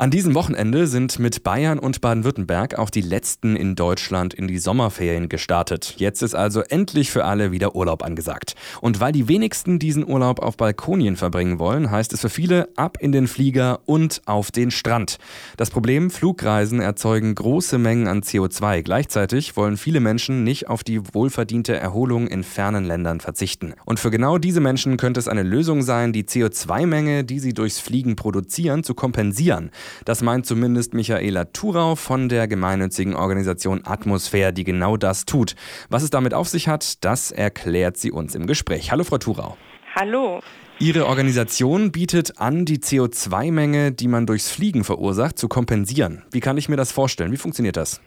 An diesem Wochenende sind mit Bayern und Baden-Württemberg auch die letzten in Deutschland in die Sommerferien gestartet. Jetzt ist also endlich für alle wieder Urlaub angesagt. Und weil die wenigsten diesen Urlaub auf Balkonien verbringen wollen, heißt es für viele ab in den Flieger und auf den Strand. Das Problem, Flugreisen erzeugen große Mengen an CO2. Gleichzeitig wollen viele Menschen nicht auf die wohlverdiente Erholung in fernen Ländern verzichten. Und für genau diese Menschen könnte es eine Lösung sein, die CO2-Menge, die sie durchs Fliegen produzieren, zu kompensieren. Das meint zumindest Michaela Thurau von der gemeinnützigen Organisation Atmosphäre, die genau das tut. Was es damit auf sich hat, das erklärt sie uns im Gespräch. Hallo, Frau Thurau. Hallo. Ihre Organisation bietet an, die CO2-Menge, die man durchs Fliegen verursacht, zu kompensieren. Wie kann ich mir das vorstellen? Wie funktioniert das?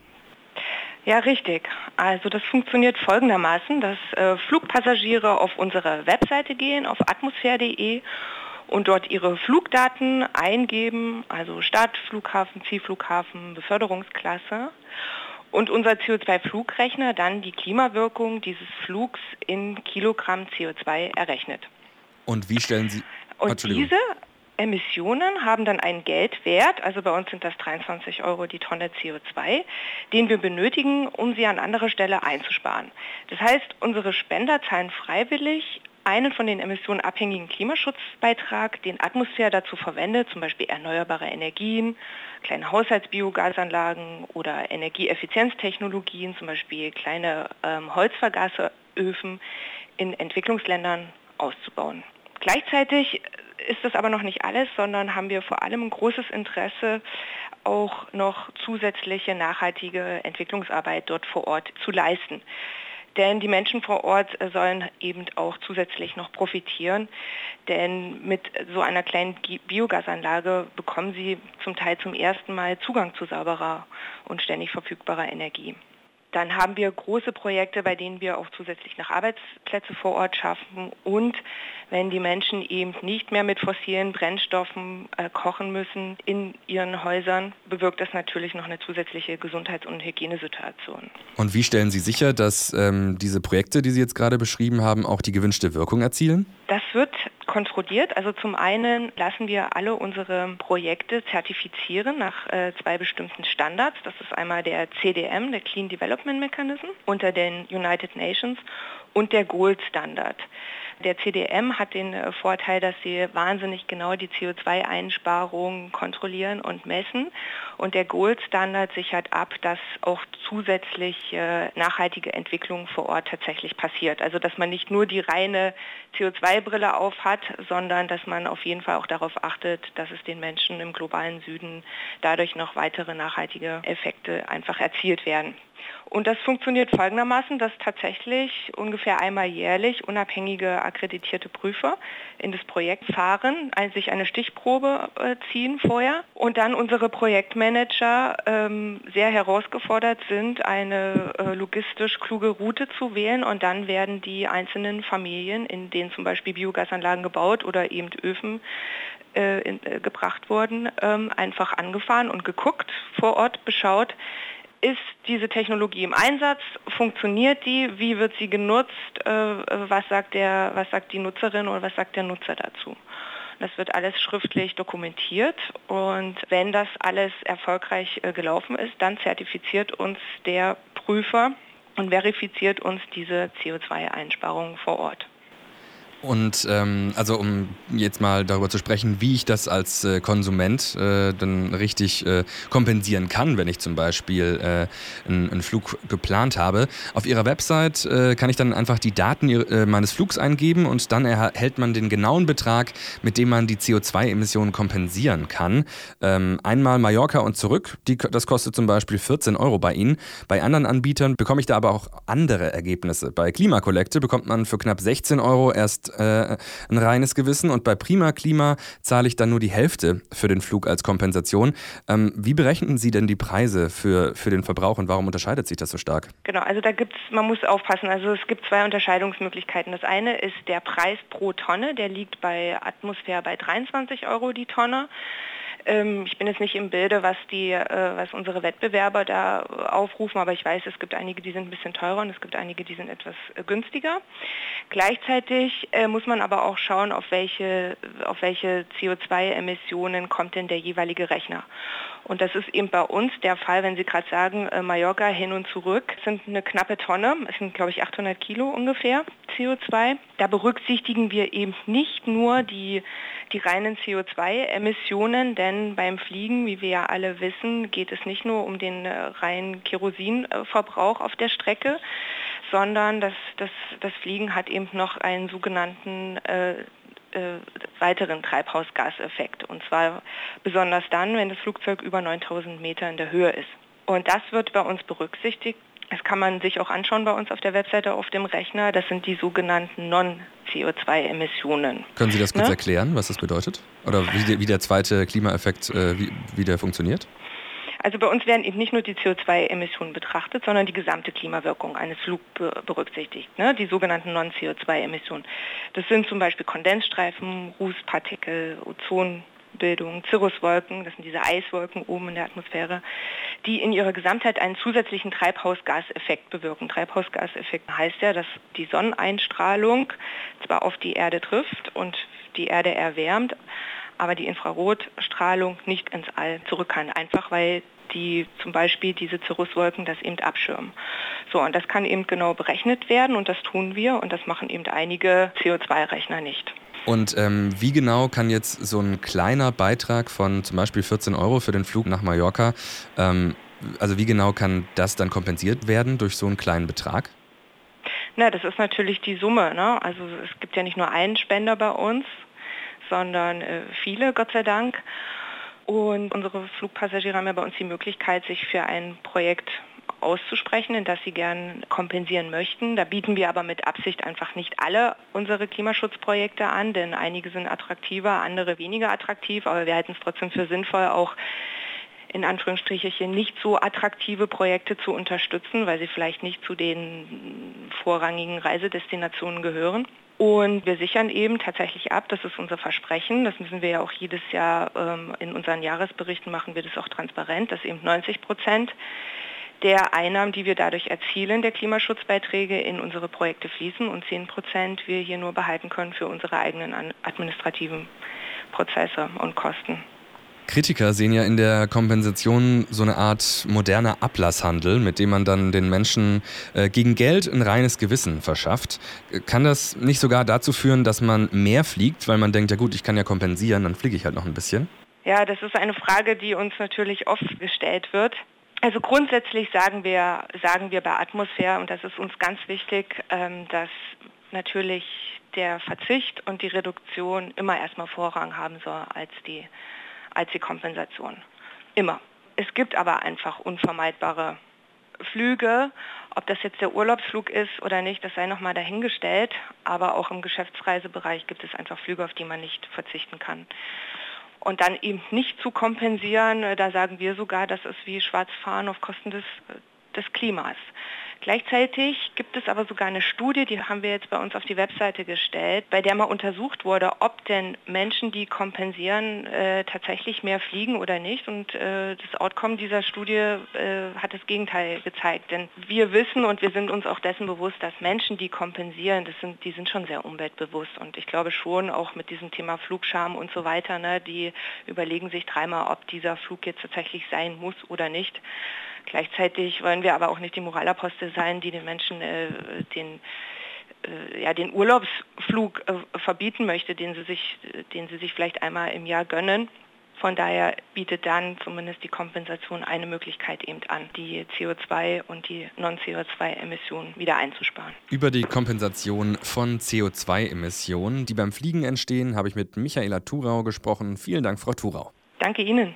Ja, richtig. Also das funktioniert folgendermaßen, dass äh, Flugpassagiere auf unsere Webseite gehen, auf atmosphäre.de und dort ihre Flugdaten eingeben, also Start, Flughafen, Zielflughafen, Beförderungsklasse und unser CO2-Flugrechner dann die Klimawirkung dieses Flugs in Kilogramm CO2 errechnet. Und wie stellen Sie... Und diese Emissionen haben dann einen Geldwert, also bei uns sind das 23 Euro die Tonne CO2, den wir benötigen, um sie an anderer Stelle einzusparen. Das heißt, unsere Spender zahlen freiwillig einen von den Emissionen abhängigen Klimaschutzbeitrag, den Atmosphäre dazu verwendet, zum Beispiel erneuerbare Energien, kleine Haushaltsbiogasanlagen oder Energieeffizienztechnologien, zum Beispiel kleine ähm, Holzvergaseröfen in Entwicklungsländern auszubauen. Gleichzeitig ist das aber noch nicht alles, sondern haben wir vor allem ein großes Interesse, auch noch zusätzliche nachhaltige Entwicklungsarbeit dort vor Ort zu leisten. Denn die Menschen vor Ort sollen eben auch zusätzlich noch profitieren. Denn mit so einer kleinen Biogasanlage bekommen sie zum Teil zum ersten Mal Zugang zu sauberer und ständig verfügbarer Energie. Dann haben wir große Projekte, bei denen wir auch zusätzlich noch Arbeitsplätze vor Ort schaffen. Und wenn die Menschen eben nicht mehr mit fossilen Brennstoffen äh, kochen müssen in ihren Häusern, bewirkt das natürlich noch eine zusätzliche Gesundheits- und Hygienesituation. Und wie stellen Sie sicher, dass ähm, diese Projekte, die Sie jetzt gerade beschrieben haben, auch die gewünschte Wirkung erzielen? Das wird kontrolliert. Also zum einen lassen wir alle unsere Projekte zertifizieren nach äh, zwei bestimmten Standards. Das ist einmal der CDM, der Clean Development Mechanism, unter den United Nations und der Gold Standard. Der CDM hat den äh, Vorteil, dass sie wahnsinnig genau die CO2-Einsparungen kontrollieren und messen. Und der Gold-Standard sichert ab, dass auch zusätzlich äh, nachhaltige Entwicklung vor Ort tatsächlich passiert. Also dass man nicht nur die reine CO2-Brille auf hat, sondern dass man auf jeden Fall auch darauf achtet, dass es den Menschen im globalen Süden dadurch noch weitere nachhaltige Effekte einfach erzielt werden. Und das funktioniert folgendermaßen, dass tatsächlich ungefähr einmal jährlich unabhängige akkreditierte Prüfer in das Projekt fahren, sich eine Stichprobe äh, ziehen vorher. Und dann unsere Projektmanager ähm, sehr herausgefordert sind, eine äh, logistisch kluge Route zu wählen. Und dann werden die einzelnen Familien, in denen zum Beispiel Biogasanlagen gebaut oder eben Öfen äh, in, äh, gebracht wurden, ähm, einfach angefahren und geguckt, vor Ort beschaut, ist diese Technologie im Einsatz? Funktioniert die? Wie wird sie genutzt? Äh, was, sagt der, was sagt die Nutzerin oder was sagt der Nutzer dazu? Das wird alles schriftlich dokumentiert und wenn das alles erfolgreich äh, gelaufen ist, dann zertifiziert uns der Prüfer und verifiziert uns diese CO2-Einsparungen vor Ort. Und ähm, also um jetzt mal darüber zu sprechen, wie ich das als äh, Konsument äh, dann richtig äh, kompensieren kann, wenn ich zum Beispiel äh, einen, einen, Flug geplant habe. Auf Ihrer Website äh, kann ich dann einfach die Daten äh, meines Flugs eingeben und dann erhält man den genauen Betrag, mit dem man die CO2-Emissionen kompensieren kann. Ähm, einmal Mallorca und zurück, die, das kostet zum Beispiel 14 Euro bei Ihnen. Bei anderen Anbietern bekomme ich da aber auch andere Ergebnisse. Bei Klimakollekte bekommt man für knapp 16 Euro erst äh, ein reines Gewissen und bei Prima Klima zahle ich dann nur die Hälfte für den Flug als Kompensation. Ähm, wie berechnen Sie denn die Preise für, für den Verbrauch und warum unterscheidet sich das so stark? Genau, also da gibt es, man muss aufpassen, also es gibt zwei Unterscheidungsmöglichkeiten. Das eine ist der Preis pro Tonne, der liegt bei Atmosphäre bei 23 Euro die Tonne. Ähm, ich bin jetzt nicht im Bilde, was, die, äh, was unsere Wettbewerber da aufrufen, aber ich weiß, es gibt einige, die sind ein bisschen teurer und es gibt einige, die sind etwas äh, günstiger. Gleichzeitig äh, muss man aber auch schauen, auf welche, auf welche CO2-Emissionen kommt denn der jeweilige Rechner. Und das ist eben bei uns der Fall, wenn Sie gerade sagen, Mallorca hin und zurück, sind eine knappe Tonne, es sind glaube ich 800 Kilo ungefähr CO2. Da berücksichtigen wir eben nicht nur die, die reinen CO2-Emissionen, denn beim Fliegen, wie wir ja alle wissen, geht es nicht nur um den äh, reinen Kerosinverbrauch auf der Strecke, sondern das, das, das Fliegen hat eben noch einen sogenannten äh, äh, weiteren Treibhausgaseffekt. Und zwar besonders dann, wenn das Flugzeug über 9000 Meter in der Höhe ist. Und das wird bei uns berücksichtigt. Das kann man sich auch anschauen bei uns auf der Webseite auf dem Rechner. Das sind die sogenannten Non-CO2-Emissionen. Können Sie das kurz ne? erklären, was das bedeutet? Oder wie, wie der zweite Klimaeffekt, äh, wie, wie der funktioniert? Also bei uns werden eben nicht nur die CO2-Emissionen betrachtet, sondern die gesamte Klimawirkung eines Flugs berücksichtigt, ne? die sogenannten Non-CO2-Emissionen. Das sind zum Beispiel Kondensstreifen, Rußpartikel, Ozon, Bildung, Cirruswolken, das sind diese Eiswolken oben in der Atmosphäre, die in ihrer Gesamtheit einen zusätzlichen Treibhausgaseffekt bewirken. Treibhausgaseffekt heißt ja, dass die Sonneneinstrahlung zwar auf die Erde trifft und die Erde erwärmt, aber die Infrarotstrahlung nicht ins All zurück kann, einfach weil die zum Beispiel diese Cirruswolken das eben abschirmen. So, und das kann eben genau berechnet werden und das tun wir und das machen eben einige CO2-Rechner nicht. Und ähm, wie genau kann jetzt so ein kleiner Beitrag von zum Beispiel 14 Euro für den Flug nach Mallorca, ähm, also wie genau kann das dann kompensiert werden durch so einen kleinen Betrag? Na, das ist natürlich die Summe. Ne? Also es gibt ja nicht nur einen Spender bei uns, sondern äh, viele, Gott sei Dank. Und unsere Flugpassagiere haben ja bei uns die Möglichkeit, sich für ein Projekt auszusprechen, in das sie gern kompensieren möchten. Da bieten wir aber mit Absicht einfach nicht alle unsere Klimaschutzprojekte an, denn einige sind attraktiver, andere weniger attraktiv, aber wir halten es trotzdem für sinnvoll, auch in Anführungsstrichen nicht so attraktive Projekte zu unterstützen, weil sie vielleicht nicht zu den vorrangigen Reisedestinationen gehören. Und wir sichern eben tatsächlich ab, das ist unser Versprechen, das müssen wir ja auch jedes Jahr ähm, in unseren Jahresberichten machen wir das auch transparent, dass eben 90 Prozent der Einnahmen, die wir dadurch erzielen, der Klimaschutzbeiträge in unsere Projekte fließen und 10 Prozent wir hier nur behalten können für unsere eigenen administrativen Prozesse und Kosten. Kritiker sehen ja in der Kompensation so eine Art moderner Ablasshandel, mit dem man dann den Menschen äh, gegen Geld ein reines Gewissen verschafft. Kann das nicht sogar dazu führen, dass man mehr fliegt, weil man denkt, ja gut, ich kann ja kompensieren, dann fliege ich halt noch ein bisschen? Ja, das ist eine Frage, die uns natürlich oft gestellt wird. Also grundsätzlich sagen wir, sagen wir bei Atmosphäre, und das ist uns ganz wichtig, ähm, dass natürlich der Verzicht und die Reduktion immer erstmal Vorrang haben soll als die, als die Kompensation. Immer. Es gibt aber einfach unvermeidbare Flüge, ob das jetzt der Urlaubsflug ist oder nicht, das sei nochmal dahingestellt, aber auch im Geschäftsreisebereich gibt es einfach Flüge, auf die man nicht verzichten kann und dann eben nicht zu kompensieren, äh, da sagen wir sogar, das ist wie Schwarzfahren auf Kosten des, äh, des Klimas. Gleichzeitig gibt es aber sogar eine Studie, die haben wir jetzt bei uns auf die Webseite gestellt, bei der mal untersucht wurde, ob denn Menschen, die kompensieren, äh, tatsächlich mehr fliegen oder nicht. Und äh, das Outcome dieser Studie äh, hat das Gegenteil gezeigt. Denn wir wissen und wir sind uns auch dessen bewusst, dass Menschen, die kompensieren, das sind, die sind schon sehr umweltbewusst. Und ich glaube schon auch mit diesem Thema Flugscham und so weiter, ne, die überlegen sich dreimal, ob dieser Flug jetzt tatsächlich sein muss oder nicht. Gleichzeitig wollen wir aber auch nicht die Moralapostel sein, die den Menschen äh, den äh, ja, den Urlaubsflug äh, verbieten möchte, den sie, sich, den sie sich vielleicht einmal im Jahr gönnen. Von daher bietet dann zumindest die Kompensation eine Möglichkeit eben an, die CO2 und die Non-CO2-Emissionen wieder einzusparen. Über die Kompensation von CO2-Emissionen, die beim Fliegen entstehen, habe ich mit Michaela Thurau gesprochen. Vielen Dank, Frau Thurau. Danke Ihnen.